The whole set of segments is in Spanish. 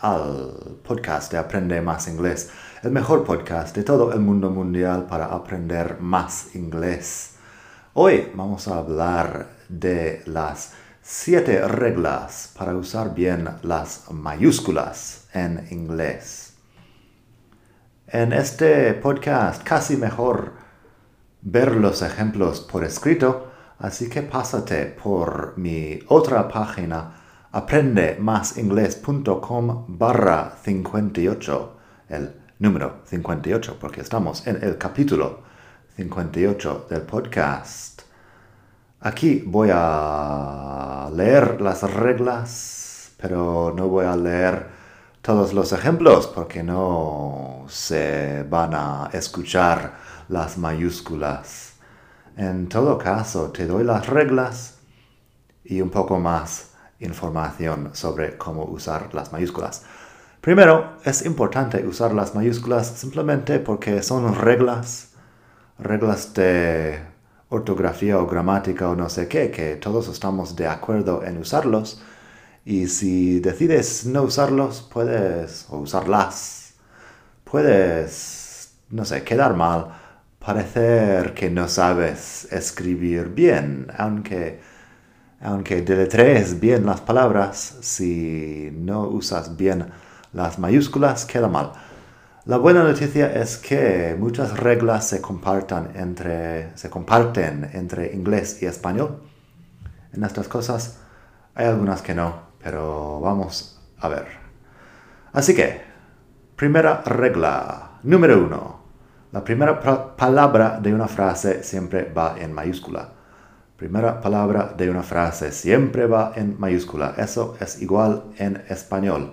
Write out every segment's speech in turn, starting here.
al podcast de Aprende Más Inglés el mejor podcast de todo el mundo mundial para aprender más inglés. Hoy vamos a hablar de las siete reglas para usar bien las mayúsculas en inglés. En este podcast casi mejor ver los ejemplos por escrito, así que pásate por mi otra página aprendemasingles.com barra 58, el número 58, porque estamos en el capítulo 58 del podcast. Aquí voy a leer las reglas, pero no voy a leer todos los ejemplos porque no se van a escuchar las mayúsculas. En todo caso, te doy las reglas y un poco más información sobre cómo usar las mayúsculas. Primero, es importante usar las mayúsculas simplemente porque son reglas, reglas de ortografía o gramática o no sé qué, que todos estamos de acuerdo en usarlos. Y si decides no usarlos, puedes, o usarlas, puedes, no sé, quedar mal, parecer que no sabes escribir bien, aunque, aunque deletrees bien las palabras, si no usas bien las mayúsculas queda mal. La buena noticia es que muchas reglas se, compartan entre, se comparten entre inglés y español. En estas cosas hay algunas que no, pero vamos a ver. Así que, primera regla, número uno. La primera palabra de una frase siempre va en mayúscula. Primera palabra de una frase siempre va en mayúscula. Eso es igual en español.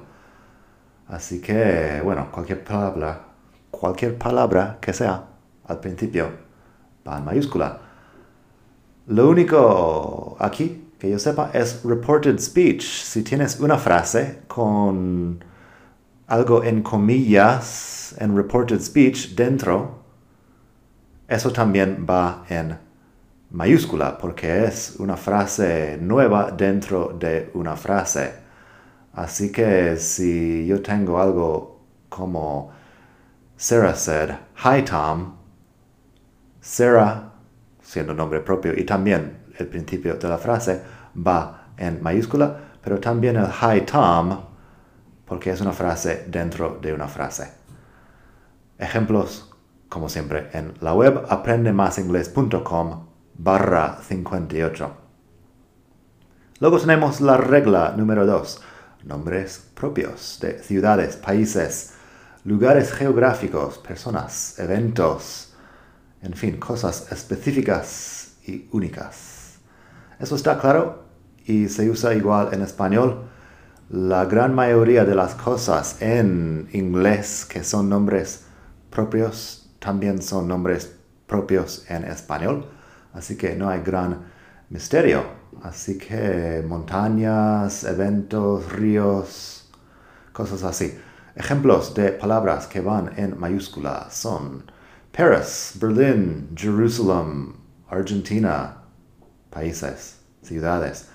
Así que, bueno, cualquier palabra, cualquier palabra que sea al principio va en mayúscula. Lo único aquí que yo sepa es reported speech. Si tienes una frase con algo en comillas en reported speech dentro, eso también va en mayúscula porque es una frase nueva dentro de una frase. Así que si yo tengo algo como Sarah said, Hi Tom, Sarah, siendo nombre propio, y también el principio de la frase va en mayúscula, pero también el Hi Tom, porque es una frase dentro de una frase. Ejemplos, como siempre, en la web aprendemasingles.com barra 58. Luego tenemos la regla número 2 nombres propios de ciudades, países, lugares geográficos, personas, eventos, en fin, cosas específicas y únicas. Eso está claro y se usa igual en español. La gran mayoría de las cosas en inglés que son nombres propios también son nombres propios en español, así que no hay gran misterio. Así que montañas, eventos, ríos, cosas así. Ejemplos de palabras que van en mayúscula son Paris, Berlín, Jerusalem, Argentina, países, ciudades.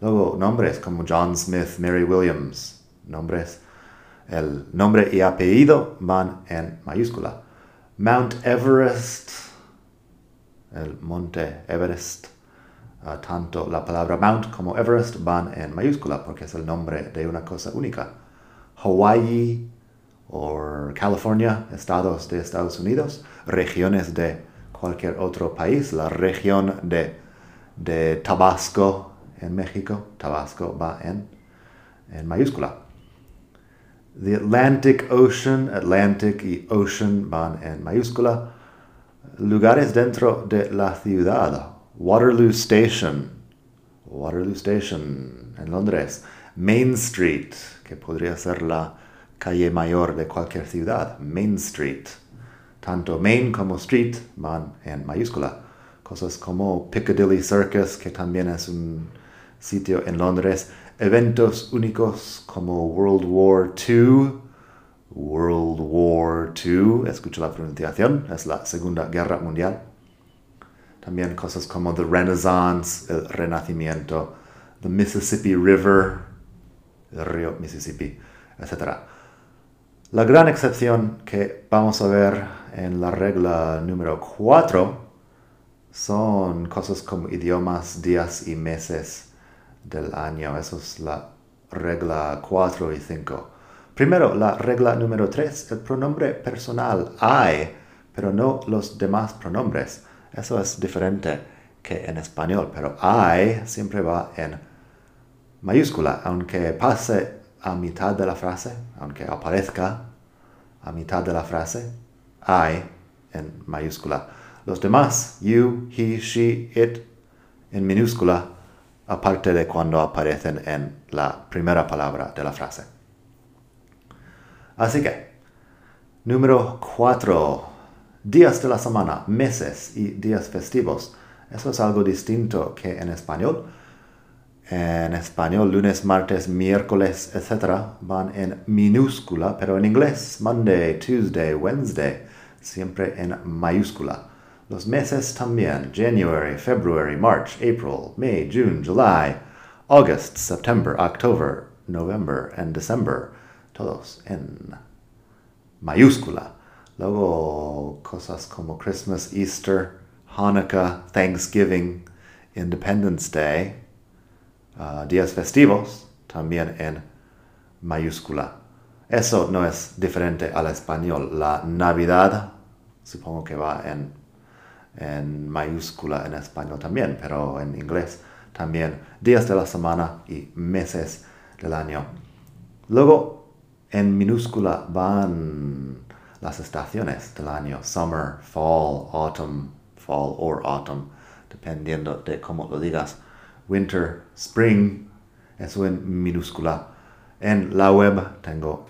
Luego nombres como John Smith, Mary Williams, nombres. El nombre y apellido van en mayúscula. Mount Everest, el monte Everest Ah, tanto la palabra Mount como Everest van en mayúscula porque es el nombre de una cosa única. Hawaii o California, estados de Estados Unidos, regiones de cualquier otro país, la región de, de Tabasco en México, Tabasco va en, en mayúscula. The Atlantic Ocean, Atlantic y Ocean van en mayúscula. Lugares dentro de la ciudad Waterloo Station, Waterloo Station en Londres, Main Street, que podría ser la calle mayor de cualquier ciudad, Main Street, Tanto main como street van en mayúscula. Cosas como Piccadilly Circus, que también es un sitio en Londres. Eventos únicos como World War II. World War II, escucho la pronunciación, es la Segunda Guerra Mundial. También cosas como The Renaissance, el Renacimiento, the Mississippi River, el río Mississippi, etc. La gran excepción que vamos a ver en la regla número 4 son cosas como idiomas, días y meses del año. Eso es la regla 4 y 5. Primero, la regla número 3, el pronombre personal I, pero no los demás pronombres. Eso es diferente que en español, pero I siempre va en mayúscula, aunque pase a mitad de la frase, aunque aparezca a mitad de la frase, I en mayúscula. Los demás, you, he, she, it, en minúscula, aparte de cuando aparecen en la primera palabra de la frase. Así que, número 4. Días de la semana, meses y días festivos. Eso es algo distinto que en español. En español, lunes, martes, miércoles, etc. van en minúscula, pero en inglés, Monday, Tuesday, Wednesday, siempre en mayúscula. Los meses también, January, February, March, April, May, June, July, August, September, October, November and December, todos en mayúscula. Luego cosas como Christmas, Easter, Hanukkah, Thanksgiving, Independence Day, uh, días festivos, también en mayúscula. Eso no es diferente al español. La Navidad, supongo que va en en mayúscula en español también, pero en inglés también días de la semana y meses del año. Luego en minúscula van las estaciones del año, summer, fall, autumn, fall or autumn, dependiendo de cómo lo digas. Winter, spring, eso en minúscula. En la web tengo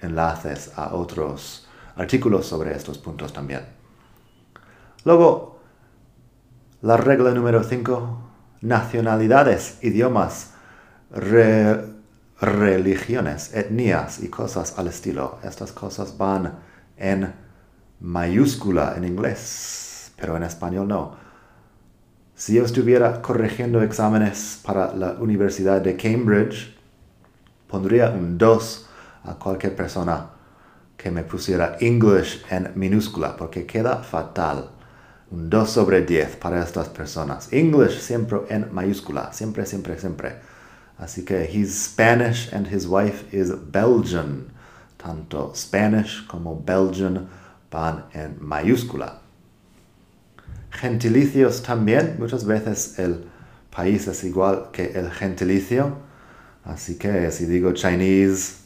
enlaces a otros artículos sobre estos puntos también. Luego, la regla número 5, nacionalidades, idiomas, religiones, etnias y cosas al estilo. Estas cosas van en mayúscula en inglés, pero en español no. Si yo estuviera corrigiendo exámenes para la Universidad de Cambridge, pondría un 2 a cualquier persona que me pusiera English en minúscula, porque queda fatal un 2 sobre 10 para estas personas. English siempre en mayúscula, siempre, siempre, siempre. Así que he's Spanish and his wife is Belgian. Tanto Spanish como Belgian van en mayúscula. Gentilicios también, muchas veces el país es igual que el gentilicio. Así que si digo Chinese,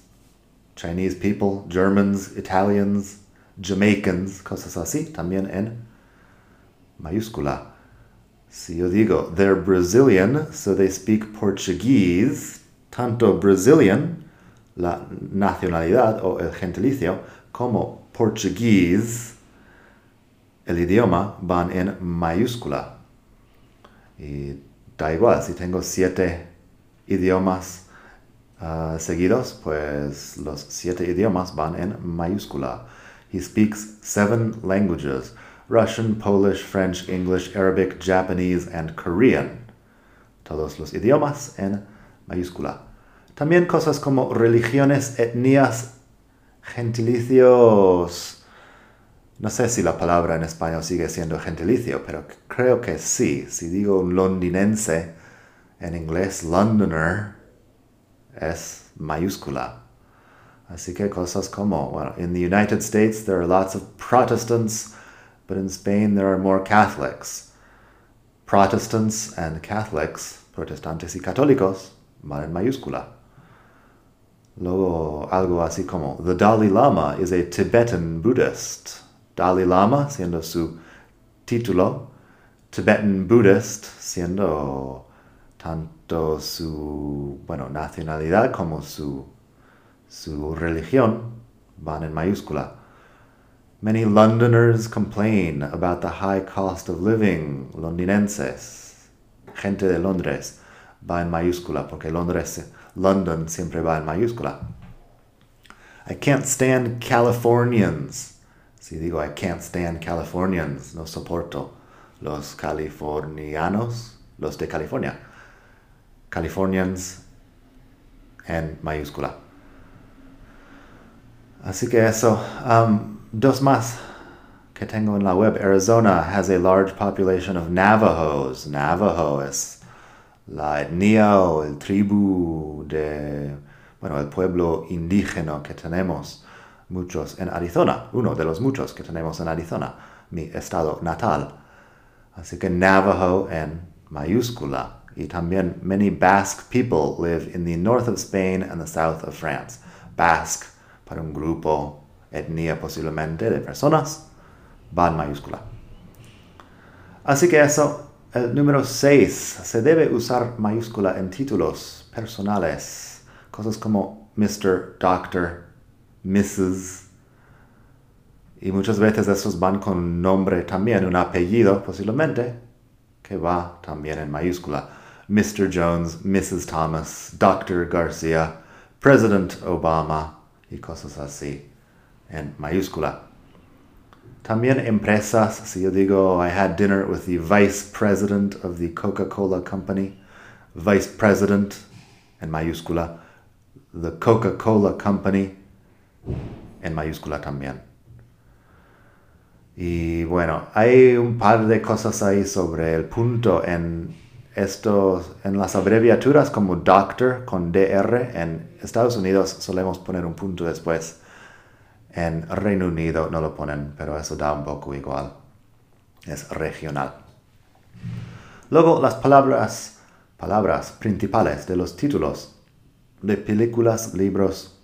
Chinese people, Germans, Italians, Jamaicans, cosas así, también en mayúscula. Si yo digo, they're Brazilian, so they speak Portuguese, tanto Brazilian, la nacionalidad o el gentilicio, como Portuguese, el idioma, van en mayúscula. Y da igual, si tengo siete idiomas uh, seguidos, pues los siete idiomas van en mayúscula. He speaks seven languages. Russian, Polish, French, English, Arabic, Japanese, and Korean. Todos los idiomas en mayúscula. También cosas como religiones, etnias, gentilicios. No sé si la palabra en español sigue siendo gentilicio, pero creo que sí. Si digo londinense, en inglés Londoner es mayúscula. Así que cosas como, bueno, in the United States there are lots of Protestants, but in Spain there are more Catholics. Protestants and Catholics, protestantes y católicos, van en mayúscula. Luego algo así como, the Dalai Lama is a Tibetan Buddhist. Dalai Lama siendo su título, Tibetan Buddhist siendo tanto su, bueno, nacionalidad como su, su religión van en mayúscula. Many Londoners complain about the high cost of living. Londinenses, gente de Londres, va en mayúscula porque Londres, London siempre va en mayúscula. I can't stand Californians. Si digo I can't stand Californians, no soporto los californianos, los de California. Californians en mayúscula. Así que eso. Um, dos más que tengo en la web. Arizona has a large population of Navajos. Navajo es la etnia o el tribu de, bueno, el pueblo indígena que tenemos muchos en Arizona. Uno de los muchos que tenemos en Arizona, mi estado natal. Así que Navajo en mayúscula. Y también many Basque people live in the north of Spain and the south of France. Basque para un grupo, etnia posiblemente de personas, va en mayúscula. Así que eso, el número 6, se debe usar mayúscula en títulos personales, cosas como Mr., Doctor, Mrs. Y muchas veces esos van con un nombre también, un apellido posiblemente, que va también en mayúscula. Mr. Jones, Mrs. Thomas, Dr. Garcia, President Obama, y cosas así en mayúscula. También empresas, si yo digo, I had dinner with the vice president of the Coca-Cola company, vice president en mayúscula, the Coca-Cola company en mayúscula también. Y bueno, hay un par de cosas ahí sobre el punto en estos, en las abreviaturas como doctor con DR, en Estados Unidos solemos poner un punto después. En Reino Unido no lo ponen, pero eso da un poco igual. Es regional. Luego las palabras, palabras principales de los títulos de películas, libros,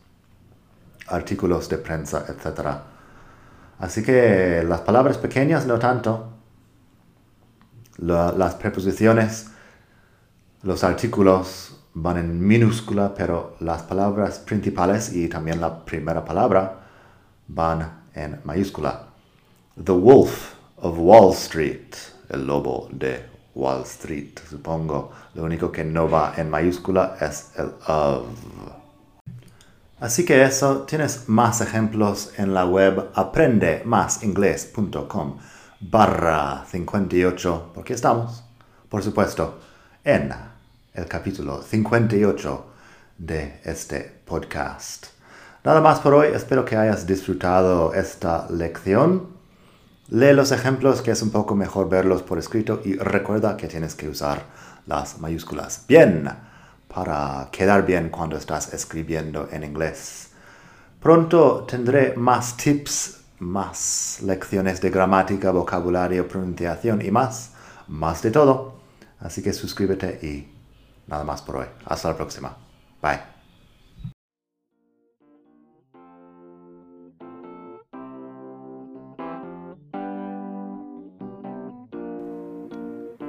artículos de prensa, etc. Así que las palabras pequeñas no tanto. las preposiciones los artículos van en minúscula, pero las palabras principales y también la primera palabra van en mayúscula. The Wolf of Wall Street, el lobo de Wall Street, supongo. Lo único que no va en mayúscula es el of. Así que eso, tienes más ejemplos en la web aprendemasingles.com barra 58, porque estamos, por supuesto, en el capítulo 58 de este podcast. Nada más por hoy, espero que hayas disfrutado esta lección. Lee los ejemplos que es un poco mejor verlos por escrito y recuerda que tienes que usar las mayúsculas bien para quedar bien cuando estás escribiendo en inglés. Pronto tendré más tips, más lecciones de gramática, vocabulario, pronunciación y más, más de todo. Así que suscríbete y nada más por hoy. Hasta la próxima. Bye.